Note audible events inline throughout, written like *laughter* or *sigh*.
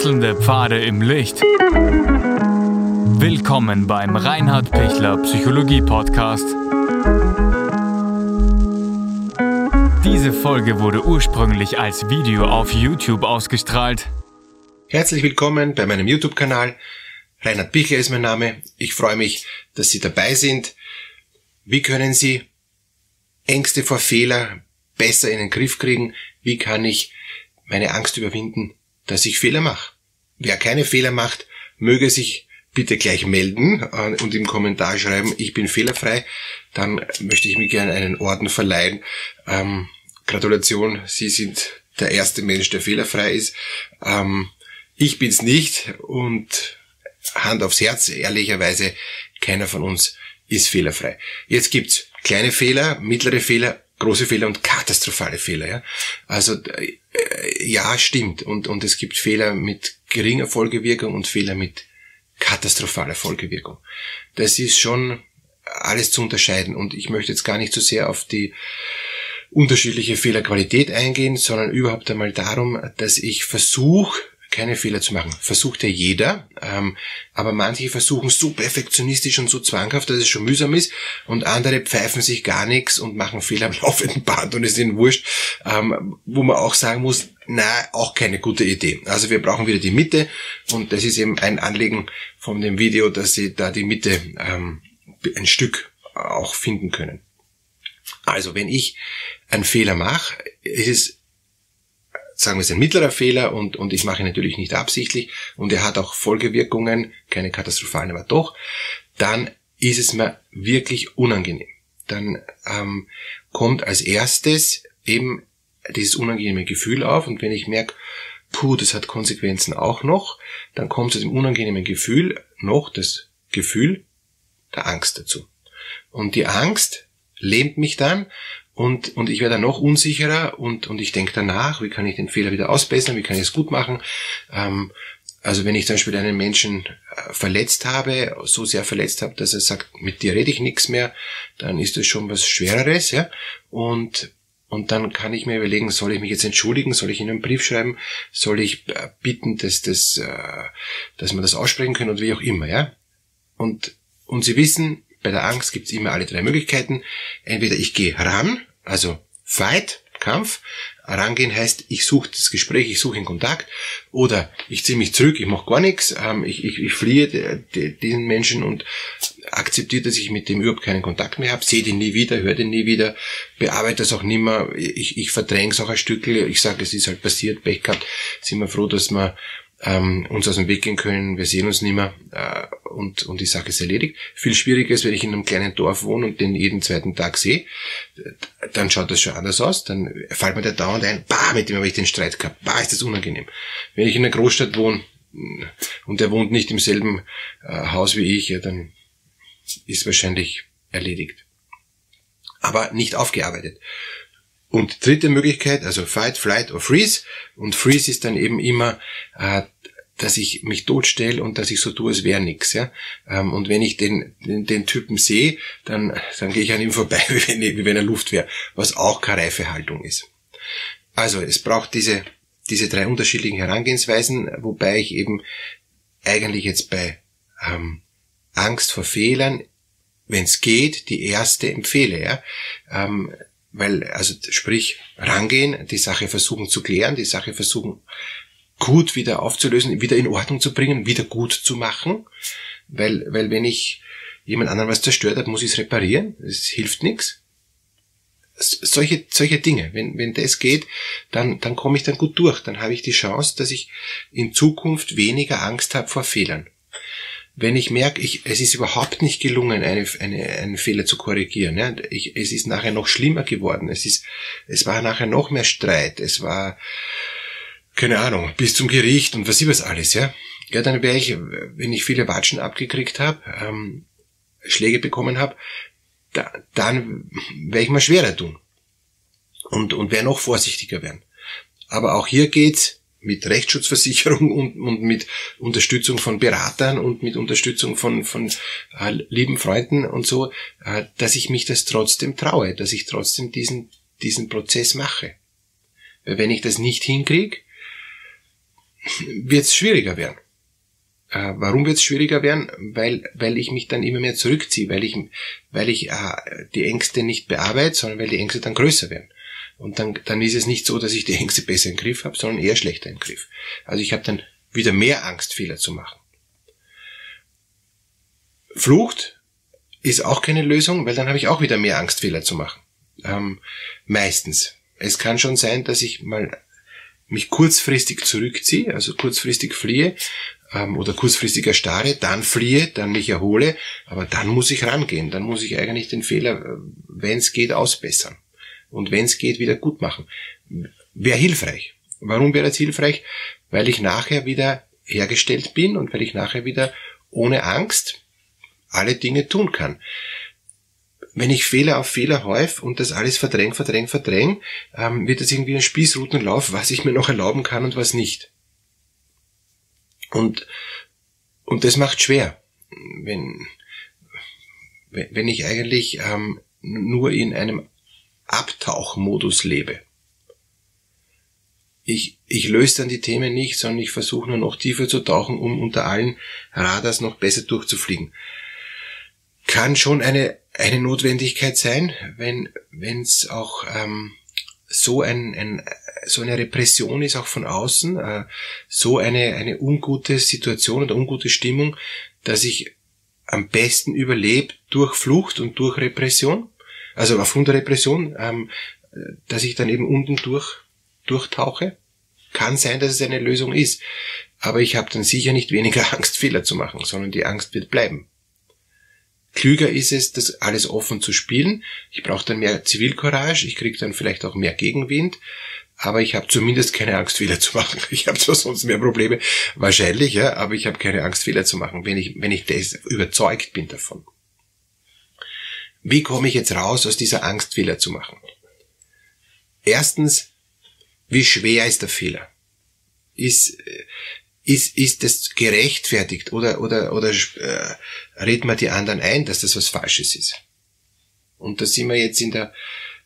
Wechselnde Pfade im Licht. Willkommen beim Reinhard Pichler Psychologie Podcast. Diese Folge wurde ursprünglich als Video auf YouTube ausgestrahlt. Herzlich willkommen bei meinem YouTube-Kanal. Reinhard Pichler ist mein Name. Ich freue mich, dass Sie dabei sind. Wie können Sie Ängste vor Fehler besser in den Griff kriegen? Wie kann ich meine Angst überwinden, dass ich Fehler mache? Wer keine Fehler macht, möge sich bitte gleich melden äh, und im Kommentar schreiben, ich bin fehlerfrei. Dann möchte ich mir gerne einen Orden verleihen. Ähm, Gratulation, Sie sind der erste Mensch, der fehlerfrei ist. Ähm, ich bin's nicht und Hand aufs Herz, ehrlicherweise, keiner von uns ist fehlerfrei. Jetzt gibt's kleine Fehler, mittlere Fehler, große Fehler und katastrophale Fehler. Ja? Also äh, ja, stimmt. Und, und es gibt Fehler mit geringer Folgewirkung und Fehler mit katastrophaler Folgewirkung. Das ist schon alles zu unterscheiden. Und ich möchte jetzt gar nicht so sehr auf die unterschiedliche Fehlerqualität eingehen, sondern überhaupt einmal darum, dass ich versuche, keine Fehler zu machen. Versucht ja jeder, ähm, aber manche versuchen so perfektionistisch und so zwanghaft, dass es schon mühsam ist und andere pfeifen sich gar nichts und machen Fehler am *laughs* laufenden Band und es ist ihnen wurscht, ähm, wo man auch sagen muss, na, auch keine gute Idee. Also wir brauchen wieder die Mitte und das ist eben ein Anliegen von dem Video, dass sie da die Mitte ähm, ein Stück auch finden können. Also wenn ich einen Fehler mache, ist es sagen wir es ein mittlerer Fehler und, und ich mache ihn natürlich nicht absichtlich und er hat auch Folgewirkungen, keine katastrophalen, aber doch, dann ist es mir wirklich unangenehm. Dann ähm, kommt als erstes eben dieses unangenehme Gefühl auf und wenn ich merke, puh, das hat Konsequenzen auch noch, dann kommt zu dem unangenehmen Gefühl noch das Gefühl der Angst dazu. Und die Angst lähmt mich dann und, und ich werde dann noch unsicherer und, und ich denke danach, wie kann ich den Fehler wieder ausbessern, wie kann ich es gut machen. Ähm, also wenn ich zum Beispiel einen Menschen äh, verletzt habe, so sehr verletzt habe, dass er sagt, mit dir rede ich nichts mehr, dann ist das schon was Schwereres, ja. Und, und dann kann ich mir überlegen, soll ich mich jetzt entschuldigen, soll ich Ihnen einen Brief schreiben, soll ich äh, bitten, dass das, äh, dass man das aussprechen können und wie auch immer, ja. Und, und Sie wissen, bei der Angst gibt's immer alle drei Möglichkeiten. Entweder ich gehe ran, also Fight, Kampf. Rangehen heißt, ich suche das Gespräch, ich suche den Kontakt oder ich ziehe mich zurück, ich mache gar nichts, ähm, ich, ich, ich fliehe diesen Menschen und akzeptiere, dass ich mit dem überhaupt keinen Kontakt mehr habe, sehe den nie wieder, höre den nie wieder, bearbeite das auch nimmer, ich, ich verdränge es auch ein Stückchen, ich sage, es ist halt passiert, Pech gehabt, sind wir froh, dass wir ähm, uns aus dem Weg gehen können, wir sehen uns nicht mehr äh, und, und die Sache ist erledigt. Viel schwieriger ist, wenn ich in einem kleinen Dorf wohne und den jeden zweiten Tag sehe, dann schaut das schon anders aus, dann fällt mir der dauernd ein, bah, mit dem habe ich den Streit gehabt, bah, ist das unangenehm. Wenn ich in einer Großstadt wohne und der wohnt nicht im selben äh, Haus wie ich, ja, dann ist wahrscheinlich erledigt. Aber nicht aufgearbeitet. Und dritte Möglichkeit, also Fight, Flight or Freeze. Und Freeze ist dann eben immer, äh, dass ich mich totstelle und dass ich so tue, als wäre nix. Ja? Ähm, und wenn ich den, den, den Typen sehe, dann, dann gehe ich an ihm *laughs* vorbei, wie wenn, wie wenn er Luft wäre, was auch keine reife Haltung ist. Also es braucht diese, diese drei unterschiedlichen Herangehensweisen, wobei ich eben eigentlich jetzt bei ähm, Angst vor Fehlern, wenn es geht, die erste empfehle. Ja? Ähm, weil, also sprich, rangehen, die Sache versuchen zu klären, die Sache versuchen gut wieder aufzulösen, wieder in Ordnung zu bringen, wieder gut zu machen. Weil, weil wenn ich jemand anderen was zerstört hat, muss ich es reparieren. Es hilft nichts. Solche, solche Dinge, wenn, wenn das geht, dann, dann komme ich dann gut durch. Dann habe ich die Chance, dass ich in Zukunft weniger Angst habe vor Fehlern wenn ich merke, ich, es ist überhaupt nicht gelungen, eine, eine, einen Fehler zu korrigieren, ja, ich, es ist nachher noch schlimmer geworden, es ist, es war nachher noch mehr Streit, es war, keine Ahnung, bis zum Gericht und was ich was alles, ja, ja, dann wäre ich, wenn ich viele Watschen abgekriegt habe, ähm, Schläge bekommen habe, da, dann wäre ich mal schwerer tun und und wäre noch vorsichtiger werden. Aber auch hier geht's mit Rechtsschutzversicherung *laughs* und, und mit Unterstützung von Beratern und mit Unterstützung von, von äh, lieben Freunden und so, äh, dass ich mich das trotzdem traue, dass ich trotzdem diesen, diesen Prozess mache. Weil wenn ich das nicht hinkriege, wird es schwieriger werden. Äh, warum wird es schwieriger werden? Weil, weil ich mich dann immer mehr zurückziehe, weil ich, weil ich äh, die Ängste nicht bearbeite, sondern weil die Ängste dann größer werden. Und dann, dann ist es nicht so, dass ich die Ängste besser im Griff habe, sondern eher schlechter im Griff. Also ich habe dann wieder mehr Angst, Fehler zu machen. Flucht ist auch keine Lösung, weil dann habe ich auch wieder mehr Angst, Fehler zu machen. Ähm, meistens. Es kann schon sein, dass ich mal mich kurzfristig zurückziehe, also kurzfristig fliehe ähm, oder kurzfristig erstarre, dann fliehe, dann mich erhole, aber dann muss ich rangehen, dann muss ich eigentlich den Fehler, äh, wenn es geht, ausbessern und wenn es geht, wieder gut machen. Wäre hilfreich. Warum wäre das hilfreich? Weil ich nachher wieder hergestellt bin und weil ich nachher wieder ohne Angst alle Dinge tun kann wenn ich Fehler auf Fehler häuf und das alles verdräng, verdräng, verdräng, ähm, wird das irgendwie ein Spießrutenlauf, was ich mir noch erlauben kann und was nicht. Und, und das macht schwer, wenn, wenn ich eigentlich ähm, nur in einem Abtauchmodus lebe. Ich, ich löse dann die Themen nicht, sondern ich versuche nur noch tiefer zu tauchen, um unter allen Radars noch besser durchzufliegen. Kann schon eine eine Notwendigkeit sein, wenn es auch ähm, so ein, ein so eine Repression ist auch von außen, äh, so eine eine ungute Situation oder ungute Stimmung, dass ich am besten überlebe durch Flucht und durch Repression, also aufgrund der Repression, ähm, dass ich dann eben unten durch durchtauche. Kann sein, dass es eine Lösung ist, aber ich habe dann sicher nicht weniger *laughs* Angst, Fehler zu machen, sondern die Angst wird bleiben. Klüger ist es, das alles offen zu spielen. Ich brauche dann mehr Zivilcourage, ich kriege dann vielleicht auch mehr Gegenwind, aber ich habe zumindest keine Angst, Fehler *laughs* zu machen. Ich habe zwar sonst mehr Probleme, wahrscheinlich, ja, aber ich habe keine Angst, Fehler zu machen, wenn ich, wenn ich das überzeugt bin davon. Wie komme ich jetzt raus aus dieser Angst, Fehler zu machen? Erstens, wie schwer ist der Fehler? Ist, ist, ist das gerechtfertigt oder, oder, oder äh, redet man die anderen ein, dass das was Falsches ist? Und da sind wir jetzt in der,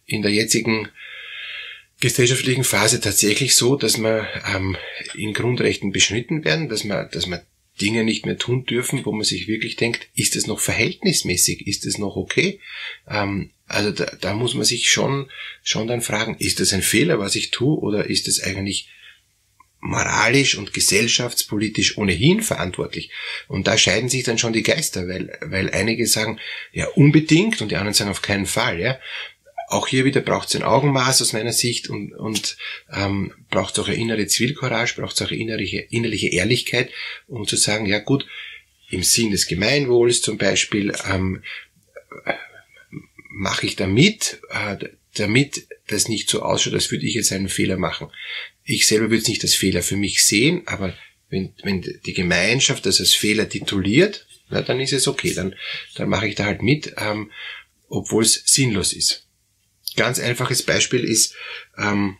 in der jetzigen gesellschaftlichen Phase tatsächlich so, dass wir ähm, in Grundrechten beschnitten werden, dass man, dass man Dinge nicht mehr tun dürfen, wo man sich wirklich denkt, ist es noch verhältnismäßig, ist es noch okay? Ähm, also da, da muss man sich schon, schon dann fragen, ist das ein Fehler, was ich tue, oder ist es eigentlich moralisch und gesellschaftspolitisch ohnehin verantwortlich. Und da scheiden sich dann schon die Geister, weil, weil einige sagen, ja, unbedingt und die anderen sagen auf keinen Fall, ja. Auch hier wieder braucht es ein Augenmaß aus meiner Sicht und, und ähm, braucht es auch eine innere Zivilcourage, braucht es auch eine innerliche, innerliche Ehrlichkeit, um zu sagen, ja gut, im Sinn des Gemeinwohls zum Beispiel ähm, mache ich damit, äh, damit das nicht so ausschaut, als würde ich jetzt einen Fehler machen ich selber würde es nicht als Fehler für mich sehen, aber wenn, wenn die Gemeinschaft das als Fehler tituliert, na, dann ist es okay, dann, dann mache ich da halt mit, ähm, obwohl es sinnlos ist. Ganz einfaches Beispiel ist, ähm,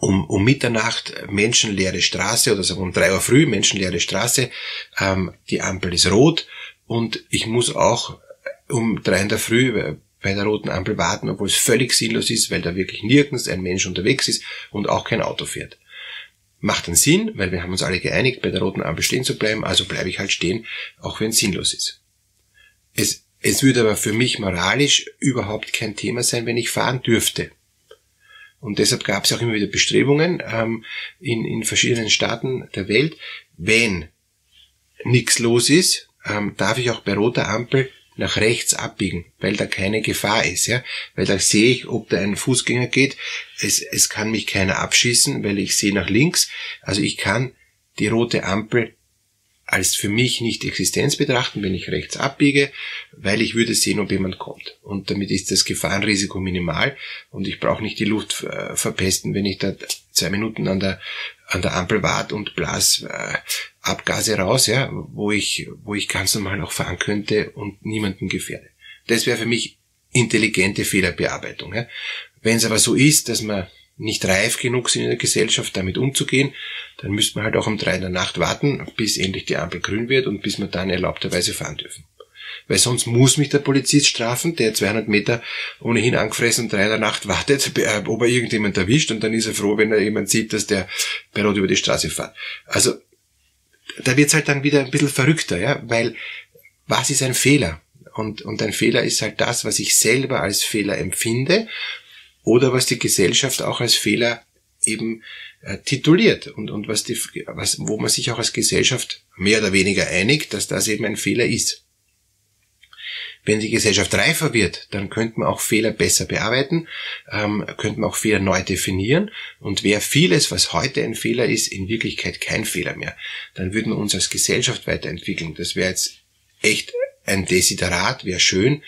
um, um Mitternacht menschenleere Straße oder sagen um drei Uhr früh menschenleere Straße, ähm, die Ampel ist rot und ich muss auch um drei in der Früh bei der roten Ampel warten, obwohl es völlig sinnlos ist, weil da wirklich nirgends ein Mensch unterwegs ist und auch kein Auto fährt. Macht einen Sinn, weil wir haben uns alle geeinigt, bei der roten Ampel stehen zu bleiben, also bleibe ich halt stehen, auch wenn es sinnlos ist. Es, es würde aber für mich moralisch überhaupt kein Thema sein, wenn ich fahren dürfte. Und deshalb gab es auch immer wieder Bestrebungen ähm, in, in verschiedenen Staaten der Welt, wenn nichts los ist, ähm, darf ich auch bei roter Ampel nach rechts abbiegen, weil da keine Gefahr ist, ja, weil da sehe ich, ob da ein Fußgänger geht. Es, es kann mich keiner abschießen, weil ich sehe nach links. Also ich kann die rote Ampel als für mich nicht Existenz betrachten, wenn ich rechts abbiege, weil ich würde sehen, ob jemand kommt. Und damit ist das Gefahrenrisiko minimal und ich brauche nicht die Luft äh, verpesten, wenn ich da zwei Minuten an der, an der Ampel warte und blas äh, Abgase raus, ja, wo ich, wo ich ganz normal auch fahren könnte und niemanden gefährde. Das wäre für mich intelligente Fehlerbearbeitung. Ja. Wenn es aber so ist, dass man nicht reif genug sind in der Gesellschaft, damit umzugehen, dann müsste man halt auch um drei in der Nacht warten, bis endlich die Ampel grün wird und bis wir dann erlaubterweise fahren dürfen. Weil sonst muss mich der Polizist strafen, der 200 Meter ohnehin angefressen und drei in der Nacht wartet, *laughs* ob er irgendjemand erwischt und dann ist er froh, wenn er jemand sieht, dass der bei Rot über die Straße fährt. Also da wird's halt dann wieder ein bisschen verrückter, ja, weil was ist ein Fehler? Und, und ein Fehler ist halt das, was ich selber als Fehler empfinde oder was die Gesellschaft auch als Fehler eben äh, tituliert und, und was die, was, wo man sich auch als Gesellschaft mehr oder weniger einigt, dass das eben ein Fehler ist. Wenn die Gesellschaft reifer wird, dann könnte man auch Fehler besser bearbeiten, ähm, könnte man auch Fehler neu definieren und wäre vieles, was heute ein Fehler ist, in Wirklichkeit kein Fehler mehr, dann würden wir uns als Gesellschaft weiterentwickeln. Das wäre jetzt echt ein Desiderat, wäre schön.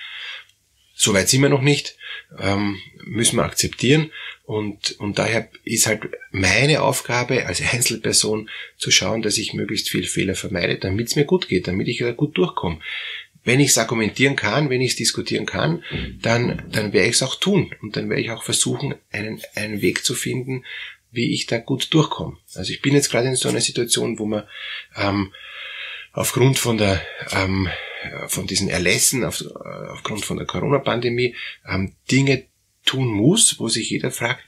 Soweit sind wir noch nicht, ähm, müssen wir akzeptieren. Und, und daher ist halt meine Aufgabe als Einzelperson zu schauen, dass ich möglichst viel Fehler vermeide, damit es mir gut geht, damit ich da gut durchkomme. Wenn ich es argumentieren kann, wenn ich es diskutieren kann, dann, dann werde ich es auch tun. Und dann werde ich auch versuchen, einen, einen Weg zu finden, wie ich da gut durchkomme. Also ich bin jetzt gerade in so einer Situation, wo man ähm, aufgrund von der ähm, von diesen Erlässen, auf, aufgrund von der Corona-Pandemie, ähm, Dinge tun muss, wo sich jeder fragt,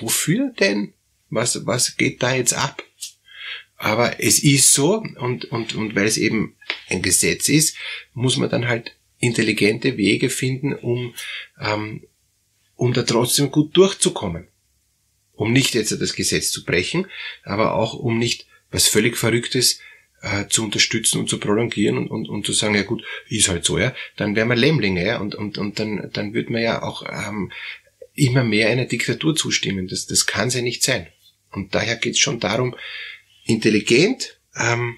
wofür denn? Was, was geht da jetzt ab? Aber es ist so und, und, und weil es eben ein Gesetz ist, muss man dann halt intelligente Wege finden, um, ähm, um da trotzdem gut durchzukommen. Um nicht jetzt das Gesetz zu brechen, aber auch um nicht was völlig Verrücktes äh, zu unterstützen und zu prolongieren und, und, und zu sagen, ja gut, ist halt so, ja, dann wären wir Lämmlinge, ja, und, und, und dann, dann wird man ja auch ähm, immer mehr einer Diktatur zustimmen. Das, das kann ja nicht sein. Und daher geht es schon darum, intelligent ähm,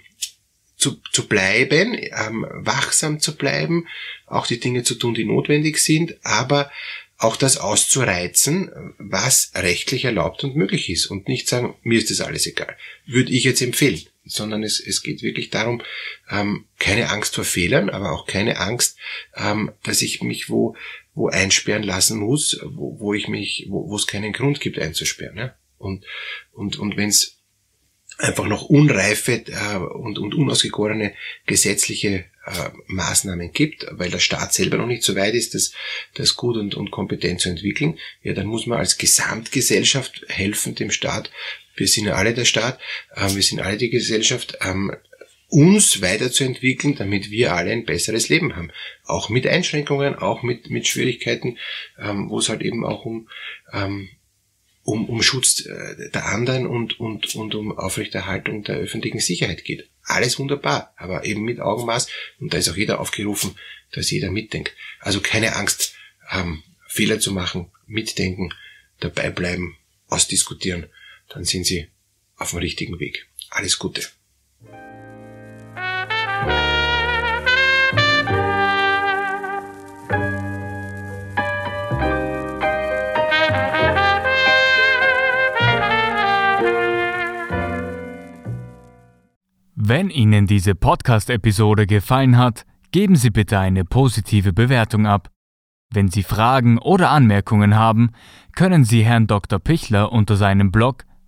zu, zu bleiben, ähm, wachsam zu bleiben, auch die Dinge zu tun, die notwendig sind, aber auch das auszureizen, was rechtlich erlaubt und möglich ist und nicht sagen, mir ist das alles egal. Würde ich jetzt empfehlen sondern es, es geht wirklich darum, ähm, keine Angst vor Fehlern, aber auch keine Angst, ähm, dass ich mich wo, wo einsperren lassen muss, wo, wo ich mich, wo, wo es keinen Grund gibt einzusperren. Ja? Und, und, und wenn es einfach noch unreife äh, und, und unausgegorene gesetzliche äh, Maßnahmen gibt, weil der Staat selber noch nicht so weit ist, das, das gut und, und kompetent zu entwickeln, ja, dann muss man als Gesamtgesellschaft helfen, dem Staat wir sind ja alle der Staat, ähm, wir sind alle die Gesellschaft, ähm, uns weiterzuentwickeln, damit wir alle ein besseres Leben haben. Auch mit Einschränkungen, auch mit, mit Schwierigkeiten, ähm, wo es halt eben auch um, um, um Schutz äh, der anderen und, und, und um Aufrechterhaltung der öffentlichen Sicherheit geht. Alles wunderbar, aber eben mit Augenmaß und da ist auch jeder aufgerufen, dass jeder mitdenkt. Also keine Angst Fehler zu machen, mitdenken, dabei bleiben, ausdiskutieren dann sind Sie auf dem richtigen Weg. Alles Gute. Wenn Ihnen diese Podcast-Episode gefallen hat, geben Sie bitte eine positive Bewertung ab. Wenn Sie Fragen oder Anmerkungen haben, können Sie Herrn Dr. Pichler unter seinem Blog